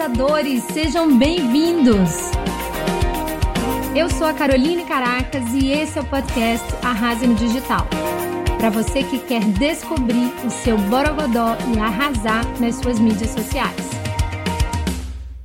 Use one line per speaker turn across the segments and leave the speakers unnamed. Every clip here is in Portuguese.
arrasadores, sejam bem-vindos! Eu sou a Caroline Caracas e esse é o podcast Arrase no Digital. Para você que quer descobrir o seu borogodó e arrasar nas suas mídias sociais.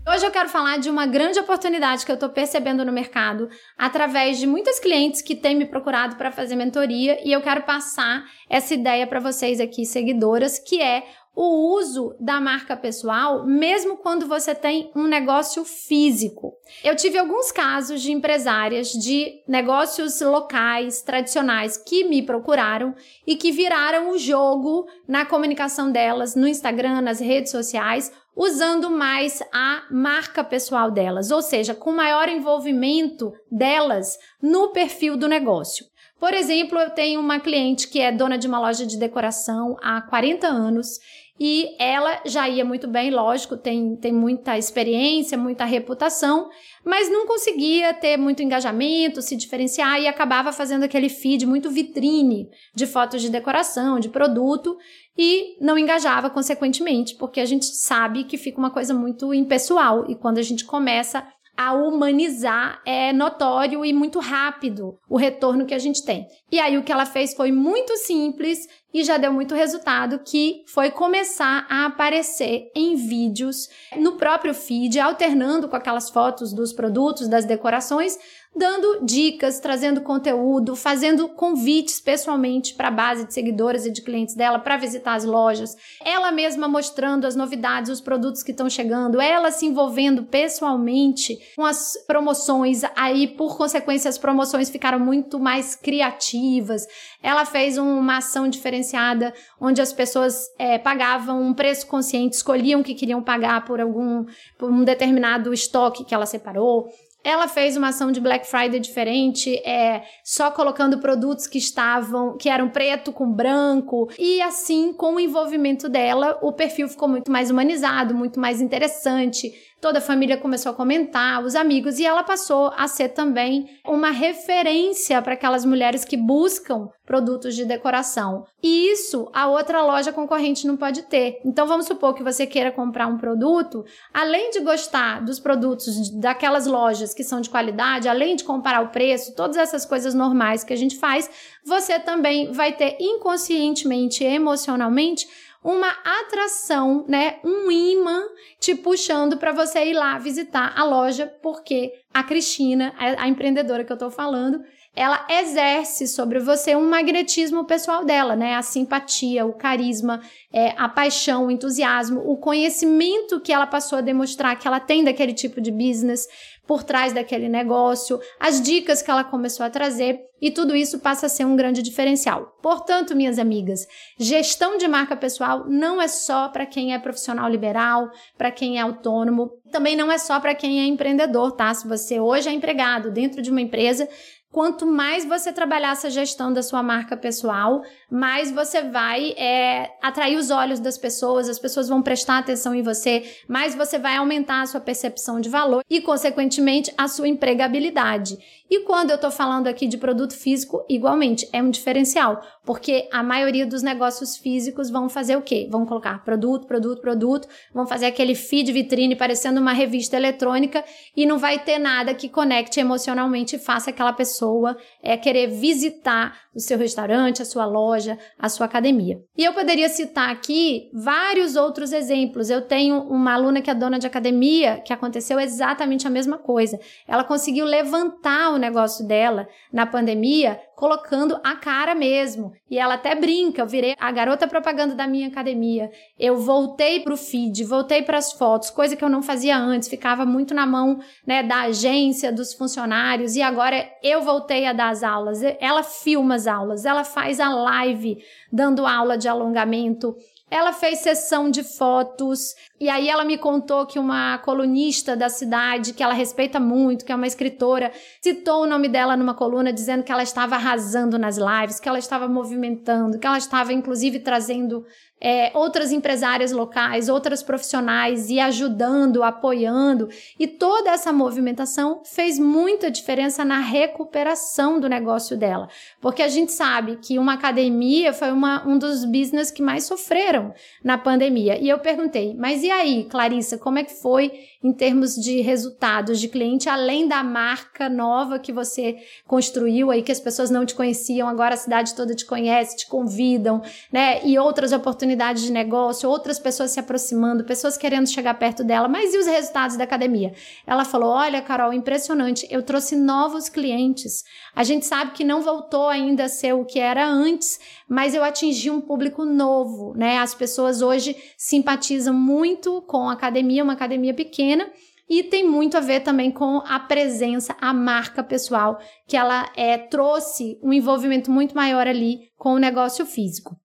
Hoje eu quero falar de uma grande oportunidade que eu estou percebendo no mercado através de muitos clientes que têm me procurado para fazer mentoria e eu quero passar essa ideia para vocês aqui, seguidoras, que é o uso da marca pessoal, mesmo quando você tem um negócio físico. Eu tive alguns casos de empresárias de negócios locais, tradicionais, que me procuraram e que viraram o jogo na comunicação delas no Instagram, nas redes sociais, usando mais a marca pessoal delas, ou seja, com maior envolvimento delas no perfil do negócio. Por exemplo, eu tenho uma cliente que é dona de uma loja de decoração há 40 anos e ela já ia muito bem, lógico, tem, tem muita experiência, muita reputação, mas não conseguia ter muito engajamento, se diferenciar e acabava fazendo aquele feed muito vitrine de fotos de decoração, de produto e não engajava consequentemente, porque a gente sabe que fica uma coisa muito impessoal e quando a gente começa a humanizar é notório e muito rápido o retorno que a gente tem. E aí o que ela fez foi muito simples e já deu muito resultado, que foi começar a aparecer em vídeos no próprio feed, alternando com aquelas fotos dos produtos, das decorações, dando dicas, trazendo conteúdo, fazendo convites pessoalmente para a base de seguidores e de clientes dela para visitar as lojas, ela mesma mostrando as novidades, os produtos que estão chegando, ela se envolvendo pessoalmente com as promoções, aí por consequência as promoções ficaram muito mais criativas. Ela fez uma ação diferenciada onde as pessoas é, pagavam um preço consciente, escolhiam o que queriam pagar por algum por um determinado estoque que ela separou. Ela fez uma ação de Black Friday diferente, é, só colocando produtos que estavam, que eram preto com branco, e assim, com o envolvimento dela, o perfil ficou muito mais humanizado, muito mais interessante toda a família começou a comentar, os amigos, e ela passou a ser também uma referência para aquelas mulheres que buscam produtos de decoração. E isso a outra loja concorrente não pode ter. Então vamos supor que você queira comprar um produto, além de gostar dos produtos daquelas lojas que são de qualidade, além de comparar o preço, todas essas coisas normais que a gente faz, você também vai ter inconscientemente, emocionalmente, uma atração, né, um imã te puxando para você ir lá visitar a loja, porque a Cristina, a, a empreendedora que eu tô falando, ela exerce sobre você um magnetismo pessoal dela, né? A simpatia, o carisma, é, a paixão, o entusiasmo, o conhecimento que ela passou a demonstrar que ela tem daquele tipo de business por trás daquele negócio, as dicas que ela começou a trazer e tudo isso passa a ser um grande diferencial. Portanto, minhas amigas, gestão de marca pessoal não é só para quem é profissional liberal, para quem é autônomo, também não é só para quem é empreendedor, tá? Se você hoje é empregado dentro de uma empresa, quanto mais você trabalhar essa gestão da sua marca pessoal, mais você vai é, atrair os olhos das pessoas, as pessoas vão prestar atenção em você, mais você vai aumentar a sua percepção de valor e, consequentemente, a sua empregabilidade. E quando eu estou falando aqui de produto físico, igualmente, é um diferencial, porque a maioria dos negócios físicos vão fazer o quê? Vão colocar produto, produto, produto, vão fazer aquele feed vitrine parecendo uma revista eletrônica e não vai ter nada que conecte emocionalmente e faça aquela pessoa é, querer visitar o seu restaurante, a sua loja, a sua academia. E eu poderia citar aqui vários outros exemplos. Eu tenho uma aluna que é dona de academia que aconteceu exatamente a mesma coisa. Ela conseguiu levantar o negócio dela na pandemia colocando a cara mesmo. E ela até brinca, eu virei a garota propaganda da minha academia. Eu voltei pro feed, voltei para as fotos, coisa que eu não fazia antes, ficava muito na mão, né, da agência, dos funcionários, e agora eu voltei a dar as aulas. Ela filma as aulas, ela faz a live dando aula de alongamento, ela fez sessão de fotos e aí ela me contou que uma colunista da cidade, que ela respeita muito, que é uma escritora, citou o nome dela numa coluna dizendo que ela estava arrasando nas lives, que ela estava movimentando, que ela estava inclusive trazendo é, outras empresárias locais, outras profissionais e ajudando, apoiando. E toda essa movimentação fez muita diferença na recuperação do negócio dela. Porque a gente sabe que uma academia foi uma, um dos business que mais sofreram na pandemia. E eu perguntei, mas e aí, Clarissa, como é que foi em termos de resultados de cliente, além da marca nova que você construiu aí, que as pessoas não te conheciam, agora a cidade toda te conhece, te convidam, né? E outras oportunidades de negócio, outras pessoas se aproximando, pessoas querendo chegar perto dela. Mas e os resultados da academia? Ela falou: Olha, Carol, impressionante, eu trouxe novos clientes. A gente sabe que não voltou ainda a ser o que era antes, mas eu atingi um público novo, né? As pessoas hoje simpatizam muito com a academia, uma academia pequena, e tem muito a ver também com a presença, a marca pessoal, que ela é, trouxe um envolvimento muito maior ali com o negócio físico.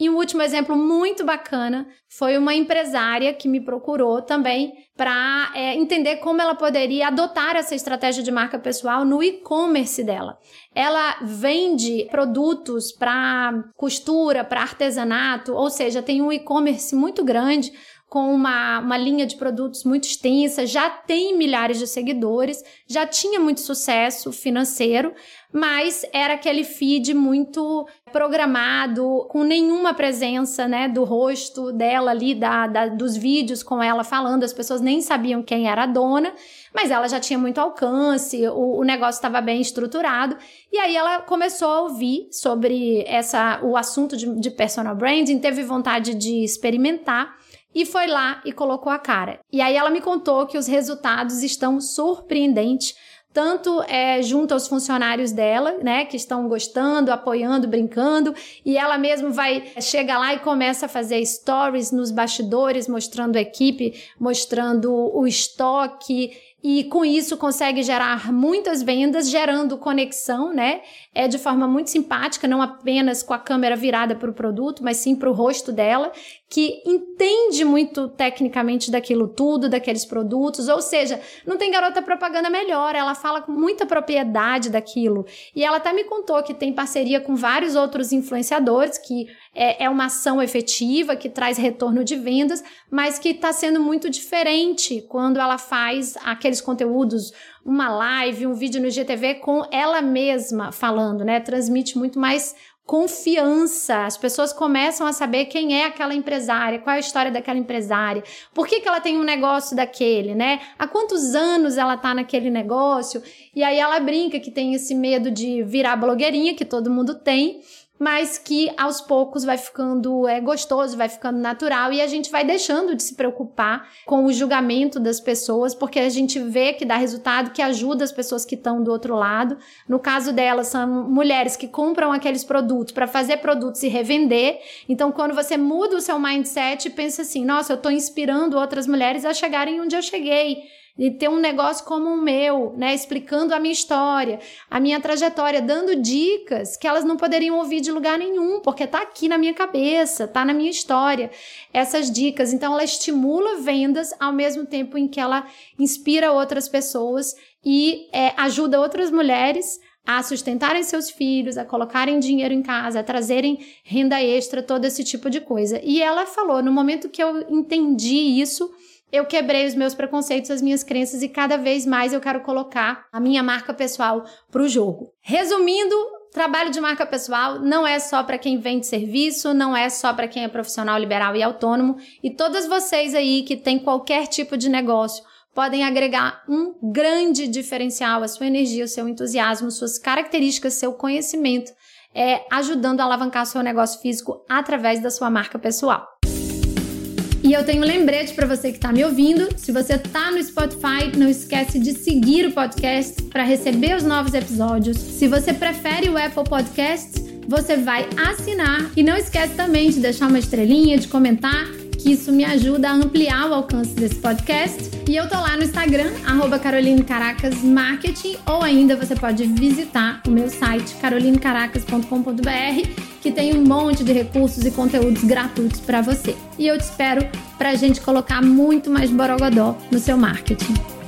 E um último exemplo muito bacana foi uma empresária que me procurou também para é, entender como ela poderia adotar essa estratégia de marca pessoal no e-commerce dela. Ela vende produtos para costura, para artesanato, ou seja, tem um e-commerce muito grande com uma, uma linha de produtos muito extensa, já tem milhares de seguidores, já tinha muito sucesso financeiro, mas era aquele feed muito programado, com nenhuma presença, né, do rosto dela ali, da, da, dos vídeos com ela falando, as pessoas nem sabiam quem era a dona, mas ela já tinha muito alcance, o, o negócio estava bem estruturado, e aí ela começou a ouvir sobre essa, o assunto de, de personal branding, teve vontade de experimentar, e foi lá e colocou a cara. E aí ela me contou que os resultados estão surpreendentes tanto é, junto aos funcionários dela, né, que estão gostando, apoiando, brincando, e ela mesma vai chega lá e começa a fazer stories nos bastidores, mostrando a equipe, mostrando o estoque e com isso consegue gerar muitas vendas, gerando conexão, né? É de forma muito simpática, não apenas com a câmera virada para o produto, mas sim para o rosto dela, que entende muito tecnicamente daquilo tudo, daqueles produtos, ou seja, não tem garota propaganda melhor, ela fala com muita propriedade daquilo. E ela até me contou que tem parceria com vários outros influenciadores, que é, é uma ação efetiva, que traz retorno de vendas, mas que está sendo muito diferente quando ela faz aqueles conteúdos uma live, um vídeo no GTV com ela mesma falando, né? Transmite muito mais confiança. As pessoas começam a saber quem é aquela empresária, qual é a história daquela empresária, por que, que ela tem um negócio daquele, né? Há quantos anos ela tá naquele negócio? E aí ela brinca que tem esse medo de virar blogueirinha, que todo mundo tem mas que aos poucos vai ficando é, gostoso, vai ficando natural e a gente vai deixando de se preocupar com o julgamento das pessoas, porque a gente vê que dá resultado, que ajuda as pessoas que estão do outro lado. No caso delas, são mulheres que compram aqueles produtos para fazer produtos e revender. Então, quando você muda o seu mindset pensa assim: nossa, eu estou inspirando outras mulheres a chegarem onde eu cheguei de ter um negócio como o meu, né, explicando a minha história, a minha trajetória, dando dicas que elas não poderiam ouvir de lugar nenhum, porque tá aqui na minha cabeça, tá na minha história, essas dicas. Então ela estimula vendas ao mesmo tempo em que ela inspira outras pessoas e é, ajuda outras mulheres a sustentarem seus filhos, a colocarem dinheiro em casa, a trazerem renda extra, todo esse tipo de coisa. E ela falou: no momento que eu entendi isso, eu quebrei os meus preconceitos, as minhas crenças e cada vez mais eu quero colocar a minha marca pessoal para o jogo. Resumindo, trabalho de marca pessoal não é só para quem vende serviço, não é só para quem é profissional liberal e autônomo e todas vocês aí que têm qualquer tipo de negócio podem agregar um grande diferencial à sua energia, ao seu entusiasmo, suas características, seu conhecimento, é, ajudando a alavancar seu negócio físico através da sua marca pessoal. E eu tenho um lembrete para você que está me ouvindo. Se você está no Spotify, não esquece de seguir o podcast para receber os novos episódios. Se você prefere o Apple Podcasts, você vai assinar e não esquece também de deixar uma estrelinha, de comentar que isso me ajuda a ampliar o alcance desse podcast. E eu tô lá no Instagram, arroba Caroline Caracas Marketing, ou ainda você pode visitar o meu site carolinecaracas.com.br, que tem um monte de recursos e conteúdos gratuitos para você. E eu te espero para a gente colocar muito mais borogodó no seu marketing.